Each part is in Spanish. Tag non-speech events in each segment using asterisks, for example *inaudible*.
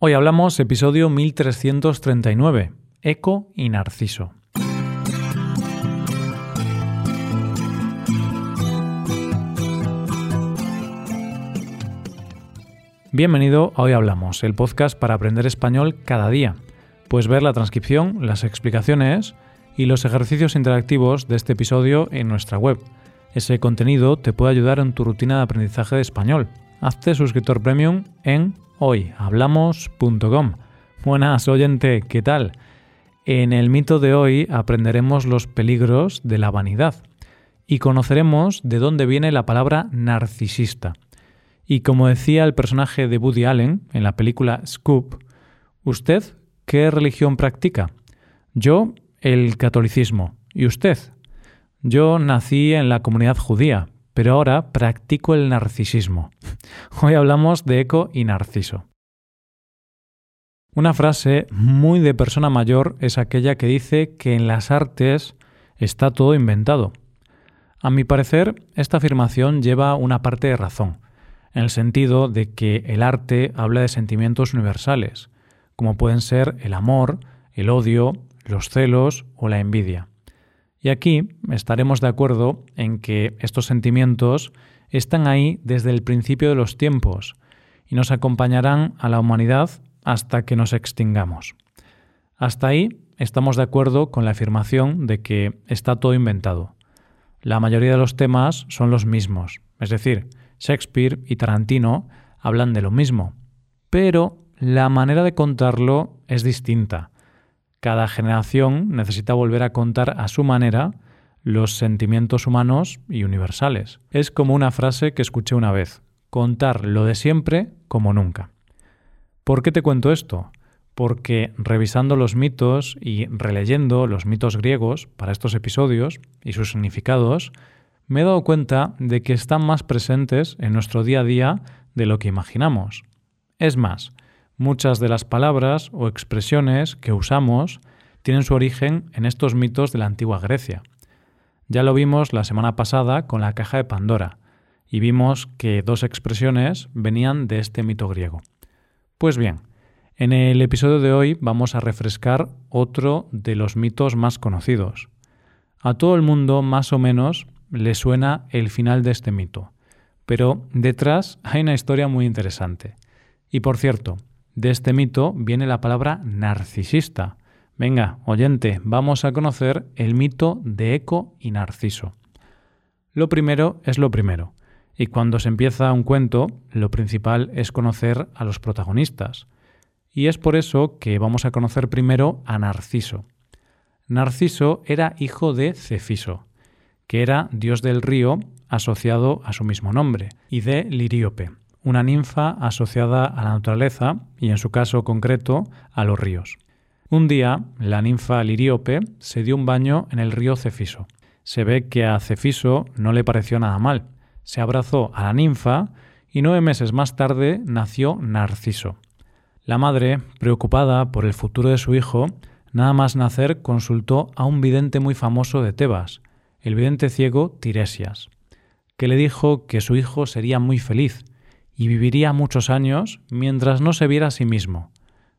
Hoy hablamos episodio 1339, Eco y Narciso. Bienvenido a Hoy Hablamos, el podcast para aprender español cada día. Puedes ver la transcripción, las explicaciones y los ejercicios interactivos de este episodio en nuestra web. Ese contenido te puede ayudar en tu rutina de aprendizaje de español. Hazte suscriptor premium en hoyhablamos.com. Buenas oyente, ¿qué tal? En el mito de hoy aprenderemos los peligros de la vanidad y conoceremos de dónde viene la palabra narcisista. Y como decía el personaje de Woody Allen en la película Scoop, ¿usted qué religión practica? Yo, el catolicismo. ¿Y usted? Yo nací en la comunidad judía, pero ahora practico el narcisismo. *laughs* Hoy hablamos de Eco y Narciso. Una frase muy de persona mayor es aquella que dice que en las artes está todo inventado. A mi parecer, esta afirmación lleva una parte de razón, en el sentido de que el arte habla de sentimientos universales, como pueden ser el amor, el odio, los celos o la envidia. Y aquí estaremos de acuerdo en que estos sentimientos están ahí desde el principio de los tiempos y nos acompañarán a la humanidad hasta que nos extingamos. Hasta ahí estamos de acuerdo con la afirmación de que está todo inventado. La mayoría de los temas son los mismos, es decir, Shakespeare y Tarantino hablan de lo mismo, pero la manera de contarlo es distinta cada generación necesita volver a contar a su manera los sentimientos humanos y universales. Es como una frase que escuché una vez, contar lo de siempre como nunca. ¿Por qué te cuento esto? Porque revisando los mitos y releyendo los mitos griegos para estos episodios y sus significados, me he dado cuenta de que están más presentes en nuestro día a día de lo que imaginamos. Es más, Muchas de las palabras o expresiones que usamos tienen su origen en estos mitos de la antigua Grecia. Ya lo vimos la semana pasada con la caja de Pandora, y vimos que dos expresiones venían de este mito griego. Pues bien, en el episodio de hoy vamos a refrescar otro de los mitos más conocidos. A todo el mundo más o menos le suena el final de este mito, pero detrás hay una historia muy interesante. Y por cierto, de este mito viene la palabra narcisista. Venga, oyente, vamos a conocer el mito de Eco y Narciso. Lo primero es lo primero, y cuando se empieza un cuento, lo principal es conocer a los protagonistas. Y es por eso que vamos a conocer primero a Narciso. Narciso era hijo de Cefiso, que era dios del río asociado a su mismo nombre, y de Liríope, una ninfa asociada a la naturaleza y en su caso concreto a los ríos. Un día, la ninfa Liríope se dio un baño en el río Cefiso. Se ve que a Cefiso no le pareció nada mal. Se abrazó a la ninfa y nueve meses más tarde nació Narciso. La madre, preocupada por el futuro de su hijo, nada más nacer consultó a un vidente muy famoso de Tebas, el vidente ciego Tiresias, que le dijo que su hijo sería muy feliz, y viviría muchos años mientras no se viera a sí mismo.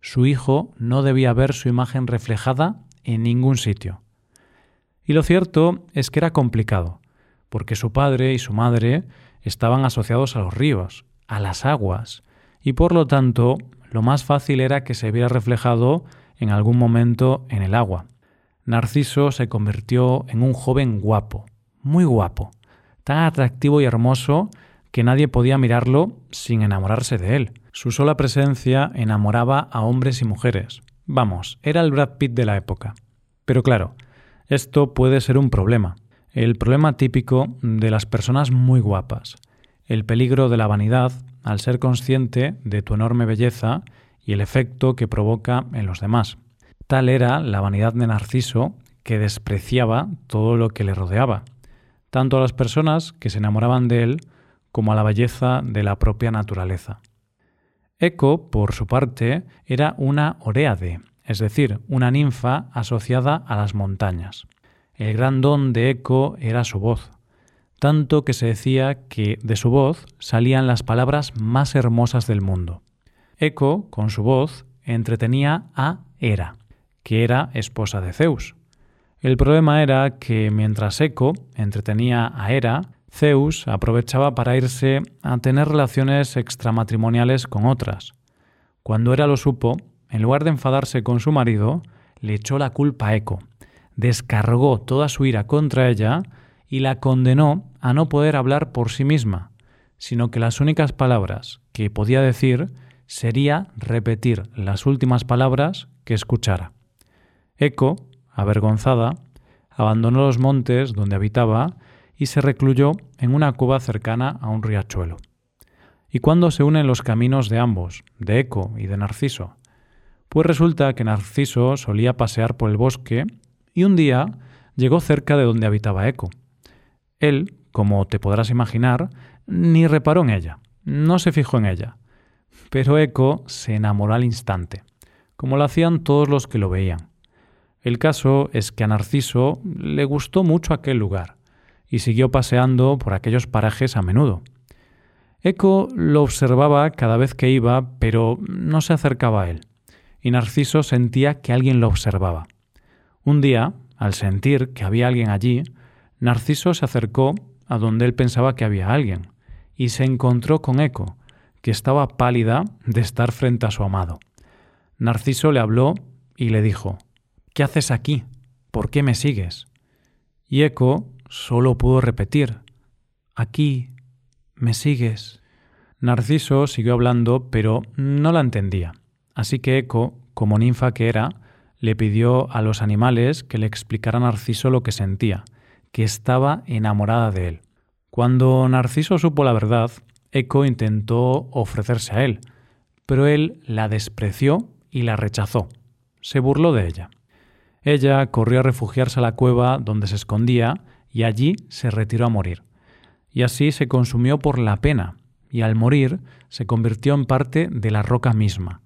Su hijo no debía ver su imagen reflejada en ningún sitio. Y lo cierto es que era complicado, porque su padre y su madre estaban asociados a los ríos, a las aguas, y por lo tanto lo más fácil era que se viera reflejado en algún momento en el agua. Narciso se convirtió en un joven guapo, muy guapo, tan atractivo y hermoso que nadie podía mirarlo sin enamorarse de él. Su sola presencia enamoraba a hombres y mujeres. Vamos, era el Brad Pitt de la época. Pero claro, esto puede ser un problema. El problema típico de las personas muy guapas. El peligro de la vanidad al ser consciente de tu enorme belleza y el efecto que provoca en los demás. Tal era la vanidad de Narciso que despreciaba todo lo que le rodeaba, tanto a las personas que se enamoraban de él como a la belleza de la propia naturaleza. Eco, por su parte, era una oréade, es decir, una ninfa asociada a las montañas. El gran don de Eco era su voz, tanto que se decía que de su voz salían las palabras más hermosas del mundo. Eco, con su voz, entretenía a Hera, que era esposa de Zeus. El problema era que mientras Eco entretenía a Hera, Zeus aprovechaba para irse a tener relaciones extramatrimoniales con otras. Cuando Hera lo supo, en lugar de enfadarse con su marido, le echó la culpa a Eco, descargó toda su ira contra ella y la condenó a no poder hablar por sí misma, sino que las únicas palabras que podía decir sería repetir las últimas palabras que escuchara. Eco, avergonzada, abandonó los montes donde habitaba y se recluyó en una cueva cercana a un riachuelo. ¿Y cuándo se unen los caminos de ambos, de Eco y de Narciso? Pues resulta que Narciso solía pasear por el bosque y un día llegó cerca de donde habitaba Eco. Él, como te podrás imaginar, ni reparó en ella, no se fijó en ella, pero Eco se enamoró al instante, como lo hacían todos los que lo veían. El caso es que a Narciso le gustó mucho aquel lugar y siguió paseando por aquellos parajes a menudo. Eco lo observaba cada vez que iba, pero no se acercaba a él, y Narciso sentía que alguien lo observaba. Un día, al sentir que había alguien allí, Narciso se acercó a donde él pensaba que había alguien, y se encontró con Eco, que estaba pálida de estar frente a su amado. Narciso le habló y le dijo, ¿Qué haces aquí? ¿Por qué me sigues? Y Eco solo pudo repetir, Aquí, me sigues. Narciso siguió hablando, pero no la entendía. Así que Eco, como ninfa que era, le pidió a los animales que le explicaran a Narciso lo que sentía, que estaba enamorada de él. Cuando Narciso supo la verdad, Eco intentó ofrecerse a él, pero él la despreció y la rechazó. Se burló de ella. Ella corrió a refugiarse a la cueva donde se escondía y allí se retiró a morir. Y así se consumió por la pena, y al morir se convirtió en parte de la roca misma.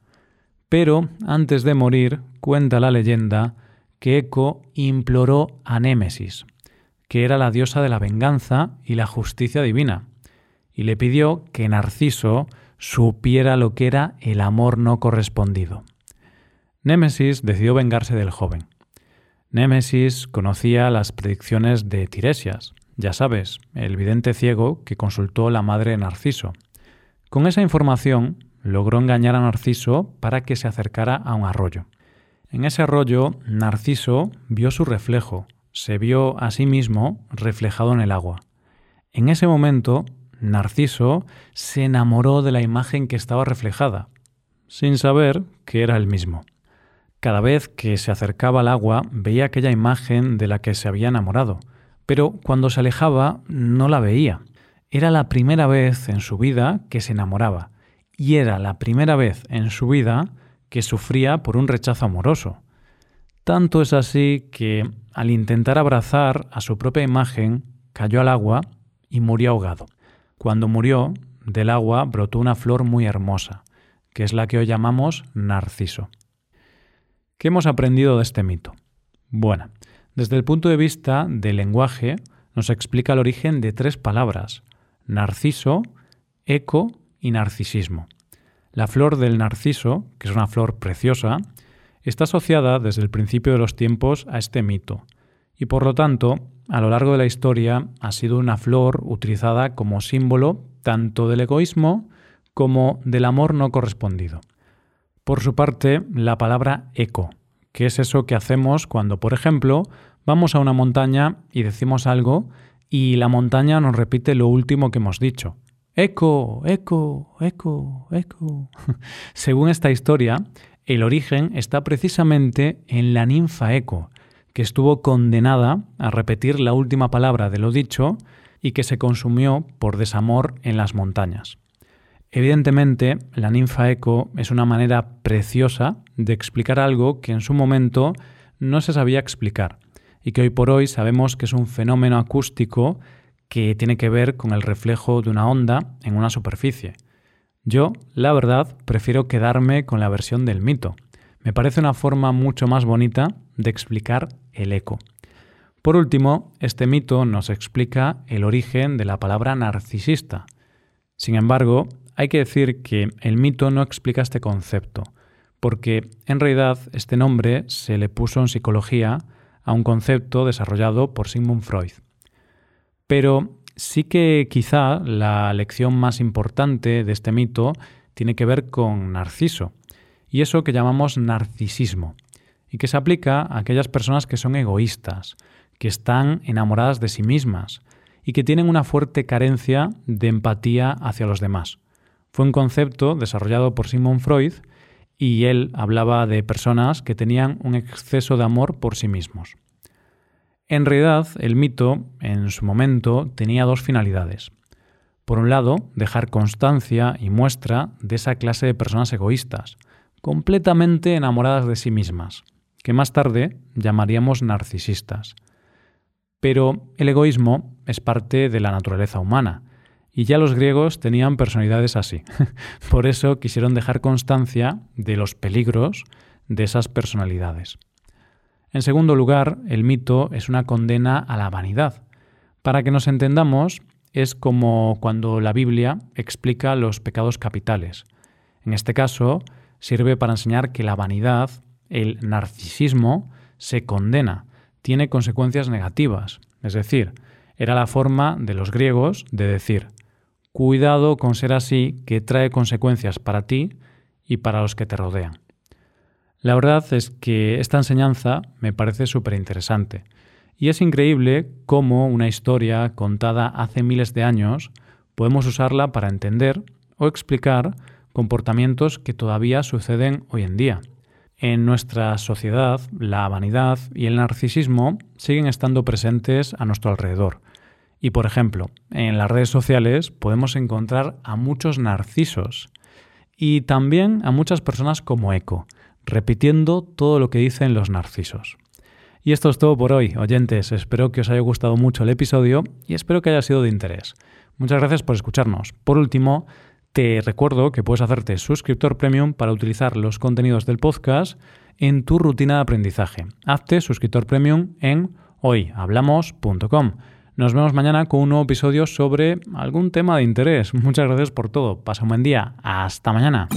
Pero antes de morir, cuenta la leyenda que Eco imploró a Némesis, que era la diosa de la venganza y la justicia divina, y le pidió que Narciso supiera lo que era el amor no correspondido. Némesis decidió vengarse del joven. Némesis conocía las predicciones de Tiresias, ya sabes, el vidente ciego que consultó la madre Narciso. Con esa información logró engañar a Narciso para que se acercara a un arroyo. En ese arroyo, Narciso vio su reflejo, se vio a sí mismo reflejado en el agua. En ese momento, Narciso se enamoró de la imagen que estaba reflejada, sin saber que era el mismo. Cada vez que se acercaba al agua veía aquella imagen de la que se había enamorado, pero cuando se alejaba no la veía. Era la primera vez en su vida que se enamoraba, y era la primera vez en su vida que sufría por un rechazo amoroso. Tanto es así que, al intentar abrazar a su propia imagen, cayó al agua y murió ahogado. Cuando murió, del agua brotó una flor muy hermosa, que es la que hoy llamamos narciso. ¿Qué hemos aprendido de este mito? Bueno, desde el punto de vista del lenguaje, nos explica el origen de tres palabras, narciso, eco y narcisismo. La flor del narciso, que es una flor preciosa, está asociada desde el principio de los tiempos a este mito, y por lo tanto, a lo largo de la historia ha sido una flor utilizada como símbolo tanto del egoísmo como del amor no correspondido. Por su parte, la palabra eco, que es eso que hacemos cuando, por ejemplo, vamos a una montaña y decimos algo y la montaña nos repite lo último que hemos dicho. Eco, eco, eco, eco. *laughs* Según esta historia, el origen está precisamente en la ninfa Eco, que estuvo condenada a repetir la última palabra de lo dicho y que se consumió por desamor en las montañas. Evidentemente, la ninfa Eco es una manera preciosa de explicar algo que en su momento no se sabía explicar y que hoy por hoy sabemos que es un fenómeno acústico que tiene que ver con el reflejo de una onda en una superficie. Yo, la verdad, prefiero quedarme con la versión del mito. Me parece una forma mucho más bonita de explicar el eco. Por último, este mito nos explica el origen de la palabra narcisista. Sin embargo, hay que decir que el mito no explica este concepto, porque en realidad este nombre se le puso en psicología a un concepto desarrollado por Sigmund Freud. Pero sí que quizá la lección más importante de este mito tiene que ver con Narciso, y eso que llamamos narcisismo, y que se aplica a aquellas personas que son egoístas, que están enamoradas de sí mismas y que tienen una fuerte carencia de empatía hacia los demás. Fue un concepto desarrollado por Sigmund Freud y él hablaba de personas que tenían un exceso de amor por sí mismos. En realidad, el mito, en su momento, tenía dos finalidades. Por un lado, dejar constancia y muestra de esa clase de personas egoístas, completamente enamoradas de sí mismas, que más tarde llamaríamos narcisistas. Pero el egoísmo es parte de la naturaleza humana, y ya los griegos tenían personalidades así. *laughs* Por eso quisieron dejar constancia de los peligros de esas personalidades. En segundo lugar, el mito es una condena a la vanidad. Para que nos entendamos, es como cuando la Biblia explica los pecados capitales. En este caso, sirve para enseñar que la vanidad, el narcisismo, se condena, tiene consecuencias negativas. Es decir, era la forma de los griegos de decir, cuidado con ser así, que trae consecuencias para ti y para los que te rodean. La verdad es que esta enseñanza me parece súper interesante. Y es increíble cómo una historia contada hace miles de años podemos usarla para entender o explicar comportamientos que todavía suceden hoy en día. En nuestra sociedad, la vanidad y el narcisismo siguen estando presentes a nuestro alrededor. Y por ejemplo, en las redes sociales podemos encontrar a muchos narcisos y también a muchas personas como Eco, repitiendo todo lo que dicen los narcisos. Y esto es todo por hoy, oyentes. Espero que os haya gustado mucho el episodio y espero que haya sido de interés. Muchas gracias por escucharnos. Por último, te recuerdo que puedes hacerte suscriptor premium para utilizar los contenidos del podcast en tu rutina de aprendizaje. Hazte suscriptor premium en hoyhablamos.com. Nos vemos mañana con un nuevo episodio sobre algún tema de interés. Muchas gracias por todo. Pasa un buen día. Hasta mañana.